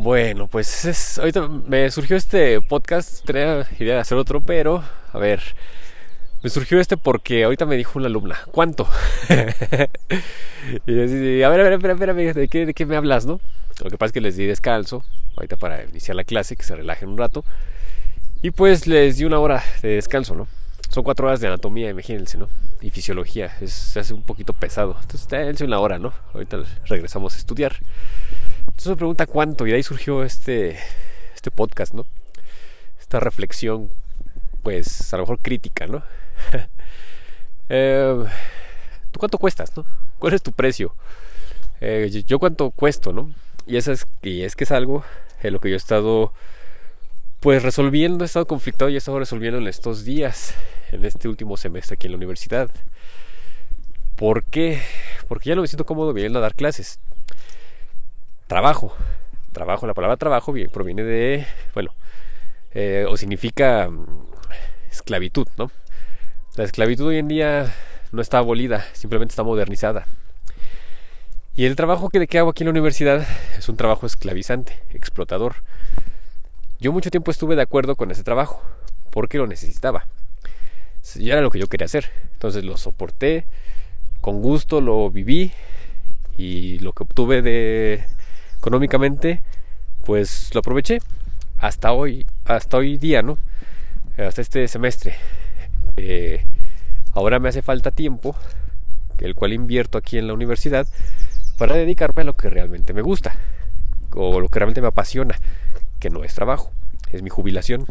Bueno, pues es, ahorita me surgió este podcast, tenía idea de hacer otro, pero a ver, me surgió este porque ahorita me dijo una alumna, ¿cuánto? y yo a ver, a ver, espera, espera, ¿de qué, ¿de qué me hablas, no? Lo que pasa es que les di descanso, ahorita para iniciar la clase, que se relajen un rato, y pues les di una hora de descanso, ¿no? Son cuatro horas de anatomía, imagínense, ¿no? Y fisiología, es, se hace un poquito pesado. Entonces, él una hora, ¿no? Ahorita regresamos a estudiar. Entonces me pregunta cuánto, y de ahí surgió este, este podcast, ¿no? Esta reflexión, pues a lo mejor crítica, ¿no? eh, ¿Tú cuánto cuestas, no? ¿Cuál es tu precio? Eh, yo cuánto cuesto, ¿no? Y, eso es, y es que es algo en lo que yo he estado, pues resolviendo, he estado conflictado y he estado resolviendo en estos días, en este último semestre aquí en la universidad. ¿Por qué? Porque ya no me siento cómodo viniendo a dar clases trabajo. Trabajo, la palabra trabajo proviene de, bueno, eh, o significa mm, esclavitud, ¿no? La esclavitud hoy en día no está abolida, simplemente está modernizada. Y el trabajo que, que hago aquí en la universidad es un trabajo esclavizante, explotador. Yo mucho tiempo estuve de acuerdo con ese trabajo, porque lo necesitaba. Ya era lo que yo quería hacer. Entonces lo soporté, con gusto lo viví y lo que obtuve de económicamente, pues lo aproveché hasta hoy, hasta hoy día, ¿no? Hasta este semestre. ahora me hace falta tiempo, el cual invierto aquí en la universidad, para dedicarme a lo que realmente me gusta, o lo que realmente me apasiona, que no es trabajo, es mi jubilación.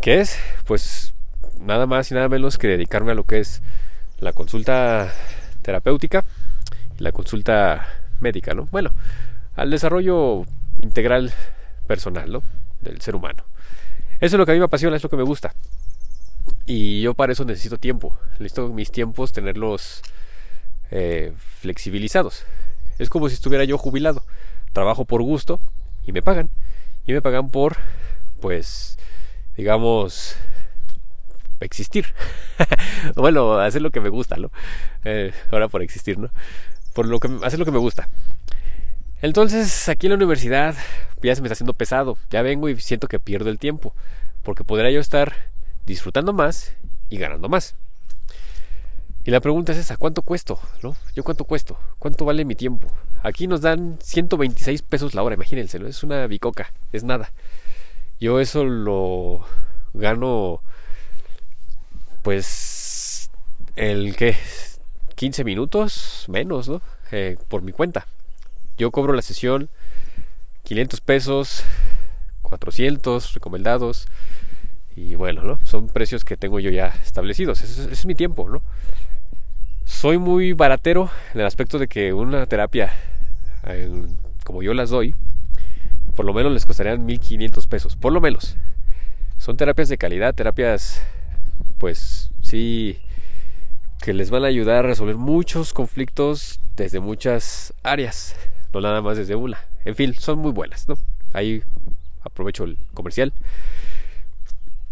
¿Qué es? Pues nada más y nada menos que dedicarme a lo que es la consulta terapéutica y la consulta médica, ¿no? Bueno, al desarrollo integral personal ¿no? del ser humano. Eso es lo que a mí me apasiona, es lo que me gusta. Y yo para eso necesito tiempo. Necesito mis tiempos tenerlos eh, flexibilizados. Es como si estuviera yo jubilado. Trabajo por gusto y me pagan. Y me pagan por, pues, digamos, existir. bueno, hacer lo que me gusta, ¿no? Eh, ahora por existir, ¿no? Por lo que hacer lo que me gusta. Entonces, aquí en la universidad ya se me está haciendo pesado. Ya vengo y siento que pierdo el tiempo. Porque podría yo estar disfrutando más y ganando más. Y la pregunta es esa, ¿cuánto cuesto? ¿No? ¿Yo cuánto cuesto? ¿Cuánto vale mi tiempo? Aquí nos dan 126 pesos la hora, imagínense, ¿no? Es una bicoca, es nada. Yo eso lo gano, pues, el que 15 minutos menos, ¿no? Eh, por mi cuenta. Yo cobro la sesión 500 pesos, 400 recomendados. Y bueno, ¿no? Son precios que tengo yo ya establecidos. Ese es, mi tiempo, ¿no? Soy muy baratero en el aspecto de que una terapia, como yo las doy, por lo menos les costarían 1500 pesos. Por lo menos. Son terapias de calidad, terapias, pues sí, que les van a ayudar a resolver muchos conflictos desde muchas áreas no nada más desde una. En fin, son muy buenas, ¿no? Ahí aprovecho el comercial.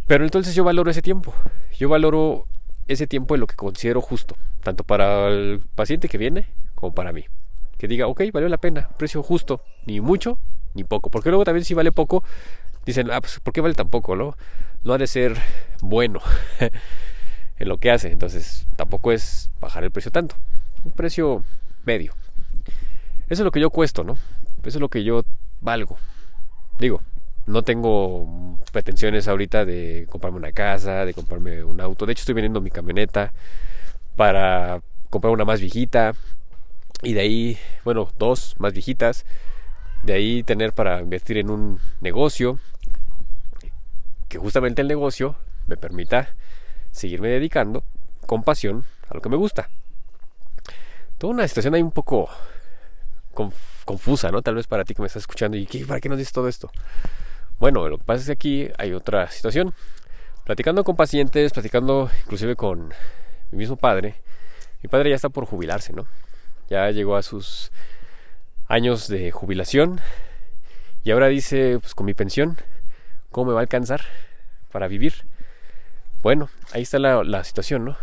Pero entonces yo valoro ese tiempo. Yo valoro ese tiempo en lo que considero justo, tanto para el paciente que viene como para mí. Que diga, ok, valió la pena, precio justo, ni mucho ni poco. Porque luego también si vale poco, dicen, ah, pues ¿por qué vale tan poco? No, no ha de ser bueno en lo que hace. Entonces tampoco es bajar el precio tanto. Un precio medio. Eso es lo que yo cuesto, ¿no? Eso es lo que yo valgo. Digo, no tengo pretensiones ahorita de comprarme una casa, de comprarme un auto. De hecho, estoy vendiendo mi camioneta para comprar una más viejita. Y de ahí, bueno, dos más viejitas. De ahí tener para invertir en un negocio. Que justamente el negocio me permita seguirme dedicando con pasión a lo que me gusta. Toda una situación ahí un poco confusa, ¿no? Tal vez para ti que me estás escuchando y ¿para qué nos dices todo esto? Bueno, lo que pasa es que aquí hay otra situación. Platicando con pacientes, platicando inclusive con mi mismo padre, mi padre ya está por jubilarse, ¿no? Ya llegó a sus años de jubilación y ahora dice, pues con mi pensión, ¿cómo me va a alcanzar para vivir? Bueno, ahí está la, la situación, ¿no?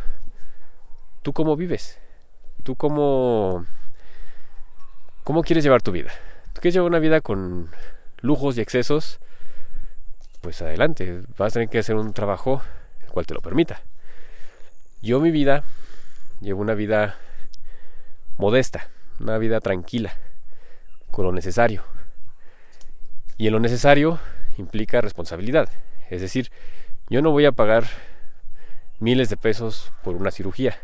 ¿Tú cómo vives? ¿Tú cómo ¿Cómo quieres llevar tu vida? tú quieres llevar una vida con lujos y excesos, pues adelante, vas a tener que hacer un trabajo el cual te lo permita. Yo mi vida llevo una vida modesta, una vida tranquila, con lo necesario. Y en lo necesario implica responsabilidad. Es decir, yo no voy a pagar miles de pesos por una cirugía.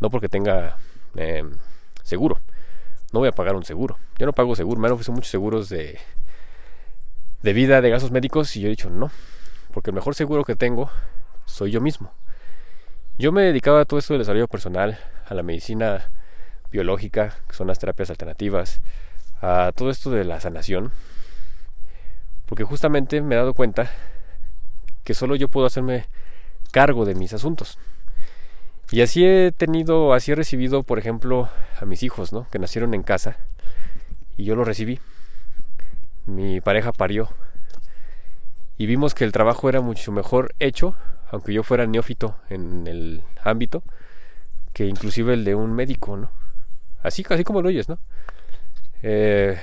No porque tenga em, seguro. No voy a pagar un seguro. Yo no pago seguro. Me han ofrecido muchos seguros de, de vida, de gastos médicos, y yo he dicho no. Porque el mejor seguro que tengo soy yo mismo. Yo me dedicaba a todo esto del desarrollo personal, a la medicina biológica, que son las terapias alternativas, a todo esto de la sanación, porque justamente me he dado cuenta que solo yo puedo hacerme cargo de mis asuntos. Y así he tenido, así he recibido, por ejemplo, a mis hijos, ¿no? Que nacieron en casa y yo los recibí. Mi pareja parió y vimos que el trabajo era mucho mejor hecho, aunque yo fuera neófito en el ámbito, que inclusive el de un médico, ¿no? Así, así como lo oyes, ¿no? Eh,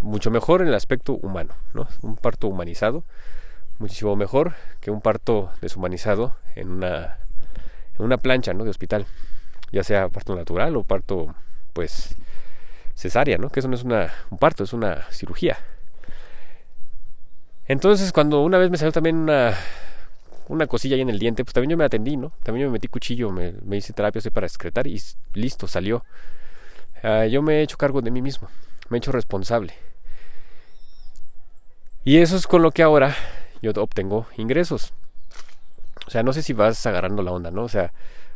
mucho mejor en el aspecto humano, ¿no? Un parto humanizado, muchísimo mejor que un parto deshumanizado en una, una plancha, ¿no? De hospital, ya sea parto natural o parto, pues, cesárea, ¿no? Que eso no es una, un parto, es una cirugía. Entonces, cuando una vez me salió también una, una cosilla ahí en el diente, pues también yo me atendí, ¿no? También yo me metí cuchillo, me, me hice terapia para excretar y listo, salió. Ah, yo me he hecho cargo de mí mismo, me he hecho responsable. Y eso es con lo que ahora yo obtengo ingresos. O sea, no sé si vas agarrando la onda, ¿no? O sea,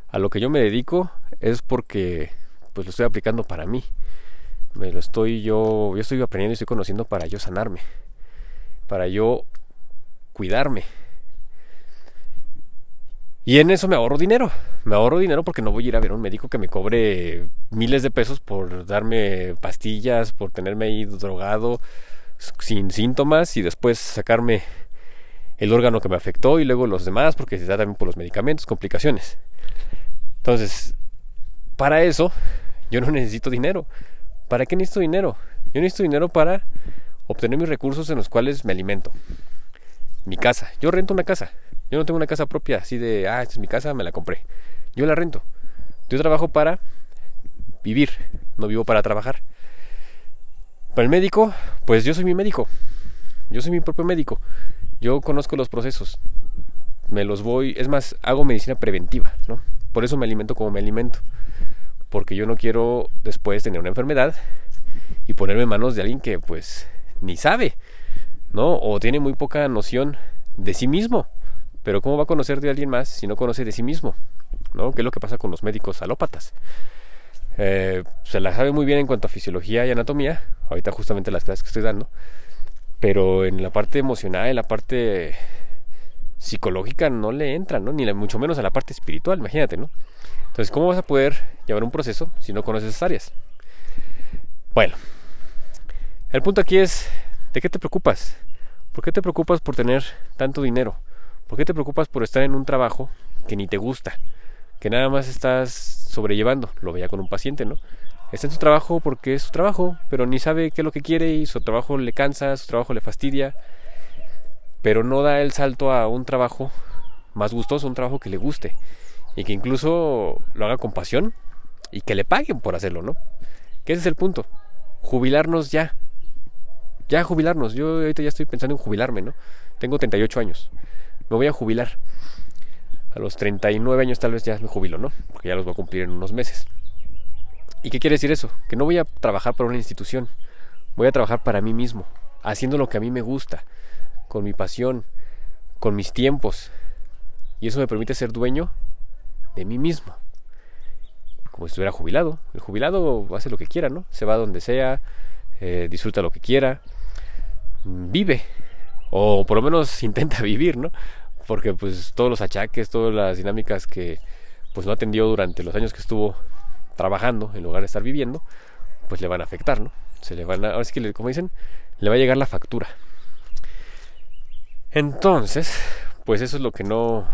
a lo que yo me dedico es porque pues lo estoy aplicando para mí. Me lo estoy yo, yo estoy aprendiendo y estoy conociendo para yo sanarme, para yo cuidarme. Y en eso me ahorro dinero. Me ahorro dinero porque no voy a ir a ver a un médico que me cobre miles de pesos por darme pastillas, por tenerme ahí drogado sin síntomas y después sacarme el órgano que me afectó y luego los demás porque se da también por los medicamentos, complicaciones. Entonces, para eso yo no necesito dinero. ¿Para qué necesito dinero? Yo necesito dinero para obtener mis recursos en los cuales me alimento. Mi casa. Yo rento una casa. Yo no tengo una casa propia así de, ah, esta es mi casa, me la compré. Yo la rento. Yo trabajo para vivir, no vivo para trabajar. Para el médico, pues yo soy mi médico. Yo soy mi propio médico. Yo conozco los procesos. Me los voy, es más, hago medicina preventiva, ¿no? Por eso me alimento como me alimento. Porque yo no quiero después tener una enfermedad y ponerme en manos de alguien que pues ni sabe, ¿no? O tiene muy poca noción de sí mismo. Pero ¿cómo va a conocer de alguien más si no conoce de sí mismo? ¿No? ¿Qué es lo que pasa con los médicos alópatas? Eh, se la sabe muy bien en cuanto a fisiología y anatomía, ahorita justamente las clases que estoy dando, pero en la parte emocional, en la parte psicológica no le entra, ¿no? Ni mucho menos a la parte espiritual, imagínate, ¿no? Entonces, ¿cómo vas a poder llevar un proceso si no conoces esas áreas? Bueno, el punto aquí es, ¿de qué te preocupas? ¿Por qué te preocupas por tener tanto dinero? ¿Por qué te preocupas por estar en un trabajo que ni te gusta? Que nada más estás sobrellevando. Lo veía con un paciente, ¿no? Está en su trabajo porque es su trabajo, pero ni sabe qué es lo que quiere y su trabajo le cansa, su trabajo le fastidia, pero no da el salto a un trabajo más gustoso, un trabajo que le guste y que incluso lo haga con pasión y que le paguen por hacerlo, ¿no? Que ese es el punto. Jubilarnos ya. Ya jubilarnos. Yo ahorita ya estoy pensando en jubilarme, ¿no? Tengo 38 años. Me voy a jubilar a los 39 años tal vez ya me jubilo, ¿no? Porque ya los voy a cumplir en unos meses. ¿Y qué quiere decir eso? Que no voy a trabajar para una institución, voy a trabajar para mí mismo, haciendo lo que a mí me gusta, con mi pasión, con mis tiempos. Y eso me permite ser dueño de mí mismo. Como si estuviera jubilado. El jubilado hace lo que quiera, ¿no? Se va donde sea, eh, disfruta lo que quiera, vive. O por lo menos intenta vivir, ¿no? porque pues todos los achaques, todas las dinámicas que pues no atendió durante los años que estuvo trabajando en lugar de estar viviendo, pues le van a afectar, ¿no? Se le van a, ahora sí que como dicen, le va a llegar la factura. Entonces, pues eso es lo que no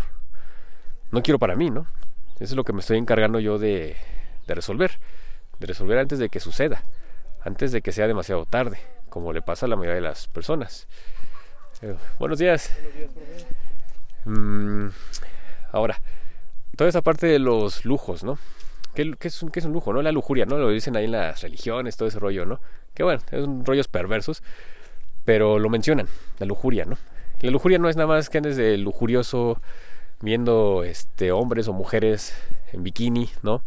no quiero para mí, ¿no? Eso es lo que me estoy encargando yo de, de resolver, de resolver antes de que suceda, antes de que sea demasiado tarde, como le pasa a la mayoría de las personas. Eh, buenos días. Mm, ahora, toda esa parte de los lujos, ¿no? ¿Qué, es un, ¿Qué, es un, lujo, no? La lujuria, ¿no? Lo dicen ahí en las religiones, todo ese rollo, ¿no? Que bueno, son rollos perversos, pero lo mencionan, la lujuria, ¿no? la lujuria no es nada más que andes de lujurioso viendo este hombres o mujeres en bikini, ¿no?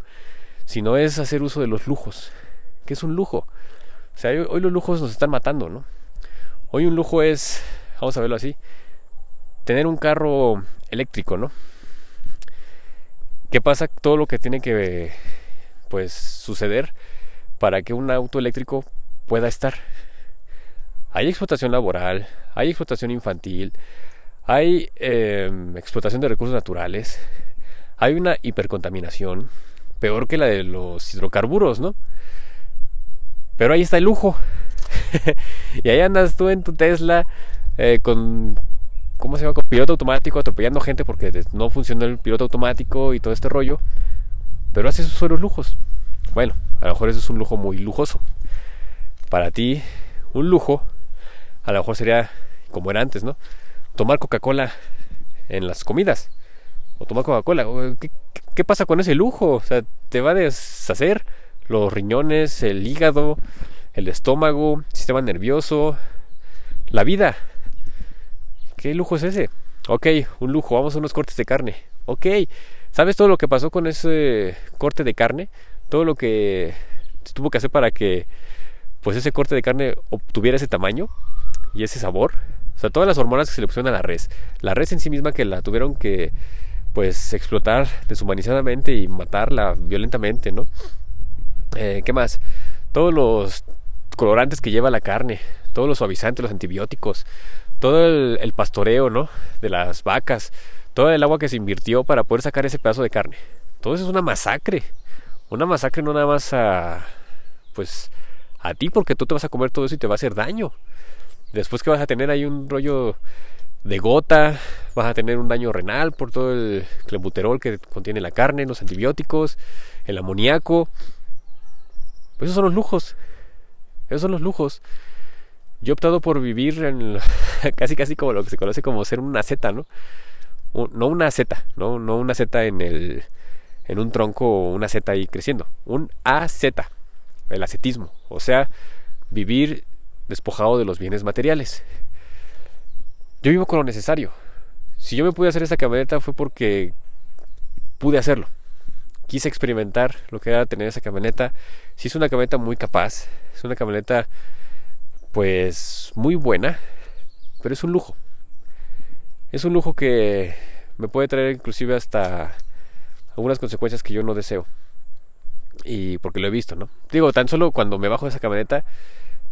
Sino es hacer uso de los lujos. ¿Qué es un lujo? O sea, hoy, los lujos nos están matando, ¿no? Hoy un lujo es, vamos a verlo así, tener un carro eléctrico, ¿no? ¿Qué pasa? Todo lo que tiene que pues suceder para que un auto eléctrico pueda estar. Hay explotación laboral, hay explotación infantil, hay em, explotación de recursos naturales, hay una hipercontaminación, peor que la de los hidrocarburos, ¿no? Pero ahí está el lujo. y ahí andas tú en tu Tesla eh, con, ¿cómo se llama? Con piloto automático atropellando gente porque no funcionó el piloto automático y todo este rollo. Pero haces esos los lujos. Bueno, a lo mejor eso es un lujo muy lujoso. Para ti, un lujo, a lo mejor sería como era antes, ¿no? Tomar Coca-Cola en las comidas. O tomar Coca-Cola. ¿Qué, ¿Qué, pasa con ese lujo? O sea, te va a deshacer los riñones, el hígado, el estómago, el sistema nervioso, la vida. ¿Qué lujo es ese? Ok, un lujo, vamos a unos cortes de carne. Ok, ¿sabes todo lo que pasó con ese corte de carne? Todo lo que se tuvo que hacer para que pues ese corte de carne obtuviera ese tamaño y ese sabor. O sea, todas las hormonas que se le pusieron a la res. La res en sí misma que la tuvieron que pues explotar deshumanizadamente y matarla violentamente, ¿no? Eh, ¿Qué más? Todos los colorantes que lleva la carne, todos los suavizantes, los antibióticos, todo el, pastoreo, ¿no? De las vacas, todo el agua que se invirtió para poder sacar ese pedazo de carne. Todo eso es una masacre. Una masacre no nada más a, pues, a ti porque tú te vas a comer todo eso y te va a hacer daño. Después que vas a tener ahí un rollo de gota, vas a tener un daño renal por todo el clenbuterol que contiene la carne, los antibióticos, el amoníaco. Pues esos son los lujos. Esos son los lujos. Yo he optado por vivir en casi casi como lo que se conoce como ser una Z, ¿no? No una Z, no, no una Z en el en un tronco o una Z ahí creciendo, un AZ, el ascetismo, o sea, vivir despojado de los bienes materiales. Yo vivo con lo necesario. Si yo me pude hacer esa camioneta fue porque pude hacerlo quise experimentar lo que era tener esa camioneta. Si es una camioneta muy capaz, es una camioneta pues muy buena, pero es un lujo. Es un lujo que me puede traer inclusive hasta algunas consecuencias que yo no deseo. Y porque lo he visto, ¿no? Digo, tan solo cuando me bajo de esa camioneta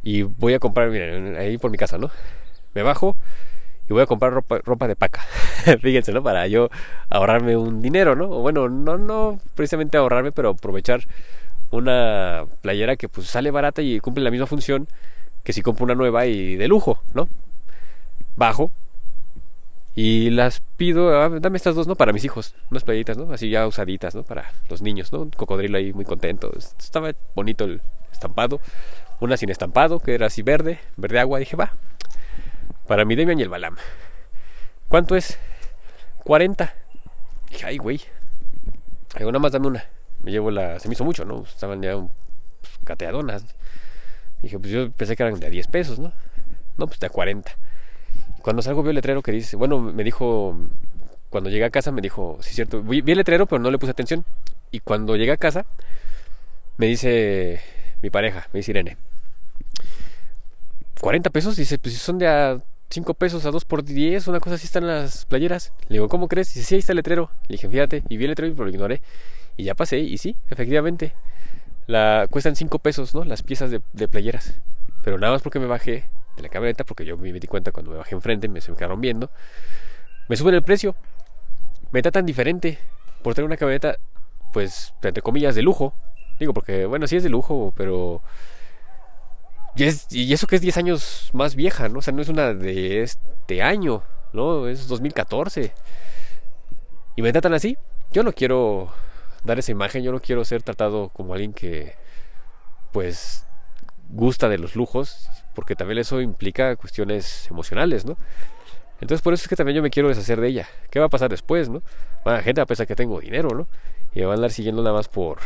y voy a comprar, miren, ahí por mi casa, ¿no? Me bajo y voy a comprar ropa, ropa de paca. Fíjense, ¿no? Para yo ahorrarme un dinero, ¿no? O bueno, no, no precisamente ahorrarme, pero aprovechar una playera que pues sale barata y cumple la misma función que si compro una nueva y de lujo, ¿no? Bajo y las pido, ah, dame estas dos, ¿no? Para mis hijos, unas playitas, ¿no? Así ya usaditas, ¿no? Para los niños, ¿no? Un cocodrilo ahí muy contento. Estaba bonito el estampado. Una sin estampado, que era así verde, verde agua. Dije, va, para mi Demian y el Balam. ¿Cuánto es? 40. Dije, ay, güey. Digo, nada más dame una. Me llevo la. Se me hizo mucho, ¿no? Estaban ya pues, cateadonas. Dije, pues yo pensé que eran de 10 pesos, ¿no? No, pues de 40. Cuando salgo vi el letrero que dice. Bueno, me dijo. Cuando llegué a casa me dijo, sí, cierto. Vi, vi el letrero, pero no le puse atención. Y cuando llegué a casa, me dice mi pareja, me dice Irene. 40 pesos, dice, pues si son de a 5 pesos a 2 por 10, una cosa así están las playeras. Le digo, ¿cómo crees? Dice, sí, ahí está el letrero. Le dije, fíjate, y vi el letrero y lo ignoré. Y ya pasé, y sí, efectivamente, la, cuestan 5 pesos, ¿no? Las piezas de, playeras. Pero nada más porque me bajé de la camioneta, porque yo me di cuenta cuando me bajé enfrente, me se me quedaron viendo. Me suben el precio. Me tratan diferente por tener una camioneta, pues, entre comillas, de lujo. Digo, porque, bueno, sí es de lujo, pero y, y eso que es 10 años más vieja, ¿no? O sea, no es una de este año, ¿no? Es 2014. Y me tratan así. Yo no quiero dar esa imagen, yo no quiero ser tratado como alguien que, pues, gusta de los lujos, porque también eso implica cuestiones emocionales, ¿no? Entonces por eso es que también yo me quiero deshacer de ella. ¿Qué va a pasar después, no? Bueno, la gente va a pensar que tengo dinero, ¿no? Y me van a andar siguiendo nada más por,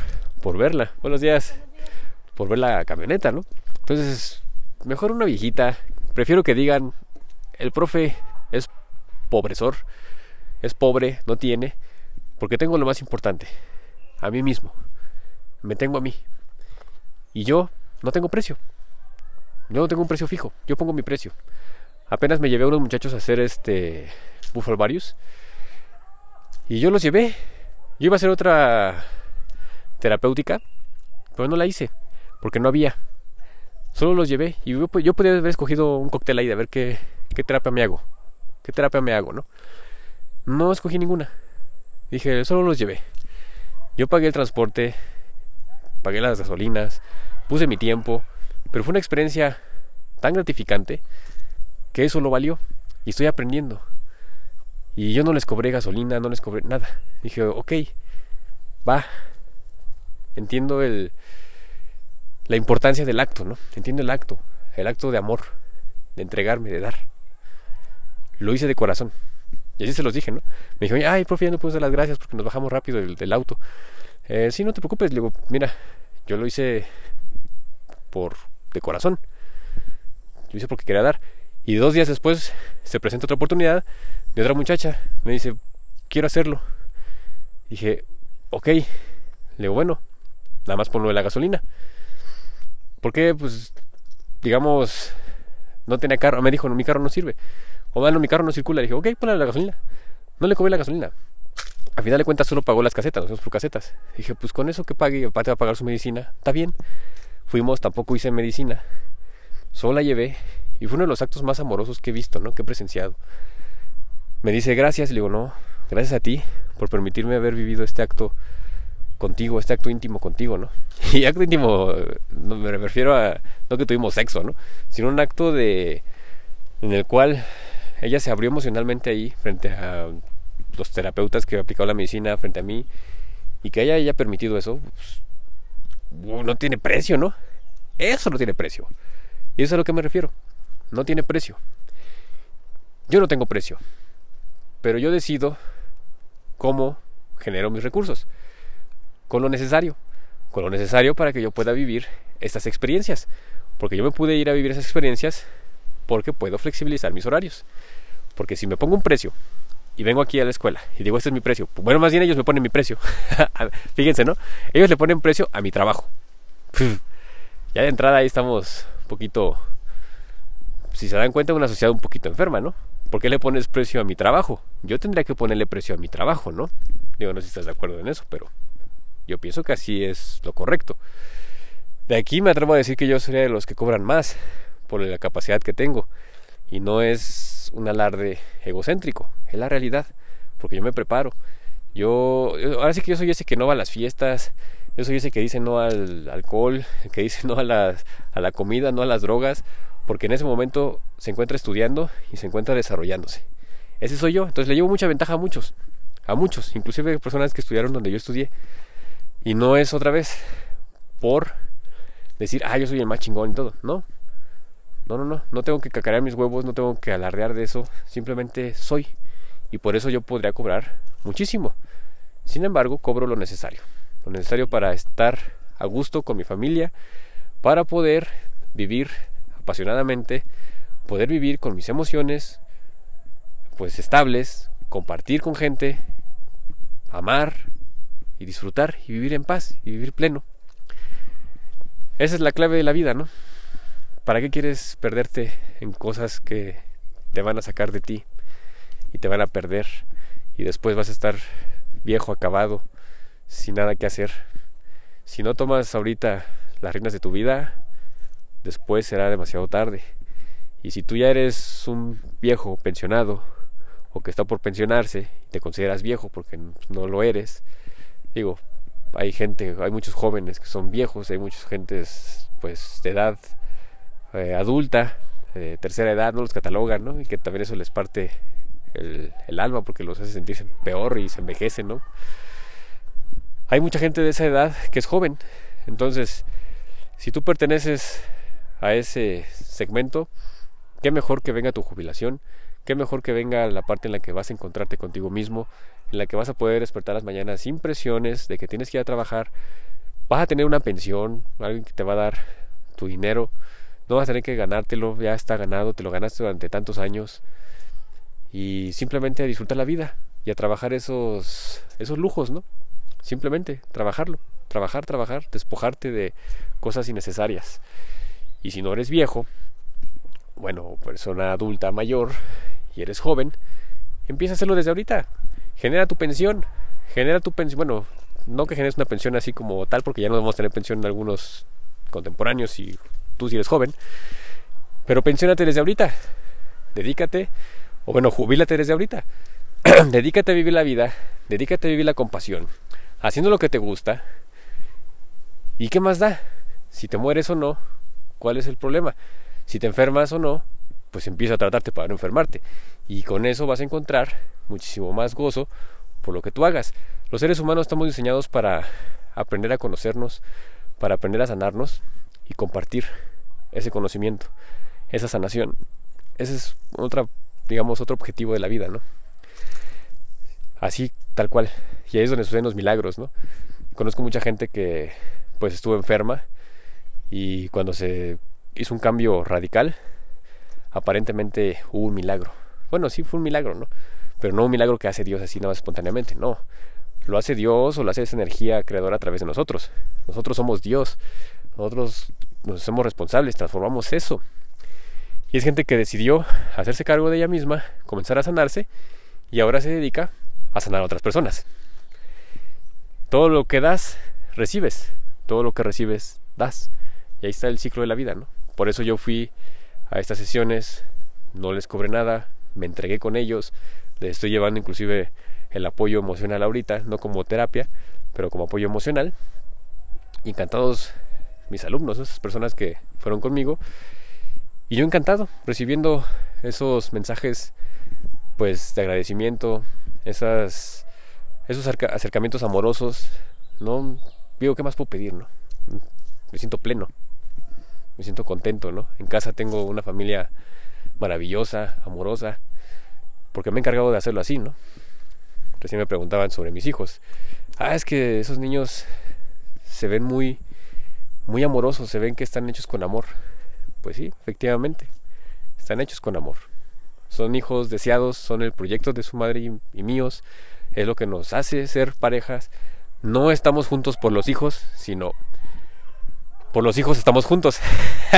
por verla. Buenos días. Por ver la camioneta, ¿no? Entonces, mejor una viejita. Prefiero que digan, el profe es pobresor, es pobre, no tiene, porque tengo lo más importante, a mí mismo. Me tengo a mí. Y yo no tengo precio. Yo no tengo un precio fijo, yo pongo mi precio. Apenas me llevé a unos muchachos a hacer este Buffalo Varius. Y yo los llevé. Yo iba a hacer otra terapéutica, pero no la hice, porque no había. Solo los llevé y yo, podía haber escogido un cóctel ahí de ver qué, qué terapia me hago. ¿Qué terapia me hago, no? No escogí ninguna. Dije, solo los llevé. Yo pagué el transporte, pagué las gasolinas, puse mi tiempo, pero fue una experiencia tan gratificante que eso lo valió y estoy aprendiendo. Y yo no les cobré gasolina, no les cobré nada. Dije, ok, va. Entiendo el, la importancia del acto, ¿no? Entiendo el acto, el acto de amor, de entregarme, de dar. Lo hice de corazón. Y así se los dije, ¿no? Me dijo, ay, profe, ya no puedo dar las gracias porque nos bajamos rápido del, auto. Eh, sí, no te preocupes. Le digo, mira, yo lo hice por de corazón. Lo hice porque quería dar. Y dos días después se presenta otra oportunidad de otra muchacha. Me dice, quiero hacerlo. Dije, ok. Le digo, bueno, nada más ponlo de la gasolina. Porque, pues, digamos, no tenía carro. Me dijo, no, mi carro no sirve. O bueno, mi carro no circula. Le dije, ok, ponle la gasolina. No le cobré la gasolina. Al final de cuentas solo pagó las casetas, nos fuimos por casetas. Dije, pues con eso que pague, aparte va a pagar su medicina, está bien. Fuimos, tampoco hice medicina. Solo la llevé y fue uno de los actos más amorosos que he visto, ¿no? Que he presenciado. Me dice, gracias, le digo, no, gracias a ti por permitirme haber vivido este acto contigo, este acto íntimo contigo, ¿no? Y acto íntimo, me refiero a, no que tuvimos sexo, ¿no? Sino un acto de, en el cual ella se abrió emocionalmente ahí frente a los terapeutas que aplicado la medicina frente a mí y que ella haya permitido eso, pues, no tiene precio, ¿no? Eso no tiene precio. Y eso es a lo que me refiero. No tiene precio. Yo no tengo precio. Pero yo decido cómo genero mis recursos. Con lo necesario. Con lo necesario para que yo pueda vivir estas experiencias. Porque yo me pude ir a vivir esas experiencias porque puedo flexibilizar mis horarios. Porque si me pongo un precio y vengo aquí a la escuela y digo, este es mi precio. Bueno, más bien ellos me ponen mi precio. Fíjense, ¿no? Ellos le ponen precio a mi trabajo. ya de entrada ahí estamos un poquito, si se dan cuenta, una sociedad un poquito enferma, ¿no? ¿Por qué le pones precio a mi trabajo? Yo tendría que ponerle precio a mi trabajo, ¿no? Digo, no sé si estás de acuerdo en eso, pero yo pienso que así es lo correcto. De aquí me atrevo a decir que yo sería de los que cobran más por la capacidad que tengo. Y no es un alarde egocéntrico, es la realidad, porque yo me preparo. Yo, ahora sí que yo soy ese que no va a las fiestas, yo soy ese que dice no al alcohol, que dice no a, las, a la comida, no a las drogas, porque en ese momento se encuentra estudiando y se encuentra desarrollándose. Ese soy yo, entonces le llevo mucha ventaja a muchos, a muchos, inclusive personas que estudiaron donde yo estudié. Y no es otra vez por decir, ah, yo soy el más chingón y todo, no, no, no, no, no tengo que cacarear mis huevos, no tengo que alardear de eso, simplemente soy. Y por eso yo podría cobrar muchísimo. Sin embargo, cobro lo necesario. Lo necesario para estar a gusto con mi familia, para poder vivir apasionadamente, poder vivir con mis emociones pues estables, compartir con gente, amar y disfrutar y vivir en paz y vivir pleno. Esa es la clave de la vida, ¿no? ¿Para qué quieres perderte en cosas que te van a sacar de ti y te van a perder y después vas a estar viejo, acabado, sin nada que hacer? Si no tomas ahorita las reinas de tu vida, después será demasiado tarde. Y si tú ya eres un viejo pensionado o que está por pensionarse, te consideras viejo porque no lo eres, digo, hay gente, hay muchos jóvenes que son viejos, hay muchas gentes pues de edad eh, adulta, eh, tercera edad, no los catalogan, ¿no? Y que también eso les parte el, el, alma porque los hace sentirse peor y se envejecen, ¿no? Hay mucha gente de esa edad que es joven, entonces, si tú perteneces a ese segmento, qué mejor que venga tu jubilación, qué mejor que venga la parte en la que vas a encontrarte contigo mismo, en la que vas a poder despertar las mañanas sin presiones de que tienes que ir a trabajar, vas a tener una pensión, alguien que te va a dar tu dinero, no vas a tener que ganártelo, ya está ganado, te lo ganaste durante tantos años y simplemente a disfrutar la vida y a trabajar esos esos lujos, ¿no? Simplemente trabajarlo, trabajar, trabajar, despojarte de cosas innecesarias. Y si no eres viejo, bueno, persona adulta mayor y eres joven, empieza a hacerlo desde ahorita. Genera tu pensión, genera tu pensión, bueno, no que generes una pensión así como tal, porque ya no vamos a tener pensión en algunos contemporáneos y tú si eres joven, pero pensionate desde ahorita, dedícate, o bueno, jubílate desde ahorita, dedícate a vivir la vida, dedícate a vivir la compasión, haciendo lo que te gusta, ¿y qué más da? Si te mueres o no, ¿cuál es el problema? Si te enfermas o no, pues empieza a tratarte para no enfermarte. Y con eso vas a encontrar muchísimo más gozo por lo que tú hagas. Los seres humanos estamos diseñados para aprender a conocernos, para aprender a sanarnos y compartir ese conocimiento, esa sanación. Ese es otra, digamos, otro objetivo de la vida, ¿no? Así, tal cual. Y ahí es donde suceden los milagros, ¿no? Conozco mucha gente que pues estuvo enferma y cuando se hizo un cambio radical, aparentemente hubo un milagro. Bueno, sí fue un milagro, ¿no? Pero no un milagro que hace Dios así nada más espontáneamente, no. Lo hace Dios o lo hace esa energía creadora a través de nosotros. Nosotros somos Dios. Nosotros nos hacemos responsables, transformamos eso. Y es gente que decidió hacerse cargo de ella misma, comenzar a sanarse y ahora se dedica a sanar a otras personas. Todo lo que das, recibes. Todo lo que recibes, das. Y ahí está el ciclo de la vida, ¿no? Por eso yo fui a estas sesiones, no les cobré nada, me entregué con ellos, les estoy llevando inclusive el apoyo emocional ahorita, no como terapia, pero como apoyo emocional. Encantados mis alumnos, esas personas que fueron conmigo. Y yo encantado, recibiendo esos mensajes pues de agradecimiento, esas, esos acercamientos amorosos, ¿no? Digo, ¿qué más puedo pedir, no? Me siento pleno, me siento contento, ¿no? En casa tengo una familia maravillosa, amorosa, porque me he encargado de hacerlo así, ¿no? Recién me preguntaban sobre mis hijos. Ah, es que esos niños se ven muy, muy amorosos, se ven que están hechos con amor. Pues sí, efectivamente, están hechos con amor. Son hijos deseados, son el proyecto de su madre y, míos, es lo que nos hace ser parejas. No estamos juntos por los hijos, sino por los hijos estamos juntos.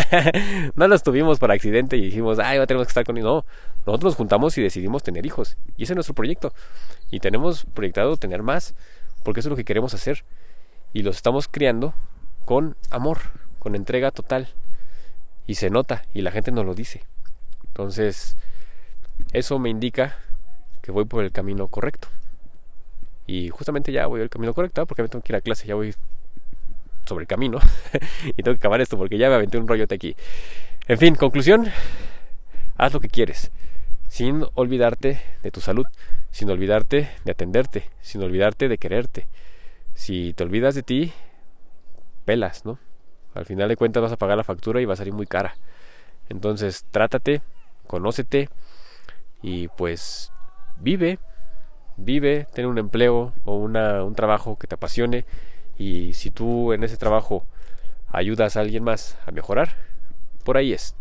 no los tuvimos por accidente y dijimos, ay, tenemos que estar con. No, nosotros nos juntamos y decidimos tener hijos. Y ese es nuestro proyecto. Y tenemos proyectado tener más, porque eso es lo que queremos hacer. Y los estamos criando con amor, con entrega total. Y se nota, y la gente nos lo dice. Entonces, eso me indica que voy por el camino correcto. Y justamente ya voy al camino correcto, porque me tengo que ir a clase, ya voy sobre el camino. y tengo que acabar esto porque ya me aventé un rollote aquí. En fin, conclusión, haz lo que quieres, sin olvidarte de tu salud, sin olvidarte de atenderte, sin olvidarte de quererte. Si te olvidas de ti, pelas, ¿no? Al final de cuentas vas a pagar la factura y va a salir muy cara. Entonces, trátate, conócete y pues vive, vive, ten un empleo o una, un trabajo que te apasione y si tú en ese trabajo ayudas a alguien más a mejorar, por ahí es.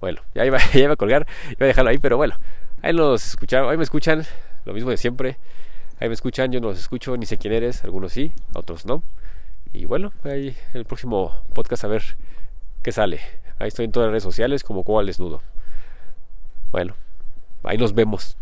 Bueno, ya iba, ya iba a colgar, iba a dejarlo ahí, pero bueno, ahí nos escucharon, ahí me escuchan, lo mismo de siempre. Ahí me escuchan, yo no los escucho, ni sé quién eres, algunos sí, otros no. Y bueno, ahí el próximo podcast a ver qué sale. Ahí estoy en todas las redes sociales como Cual Desnudo. Bueno, ahí nos vemos.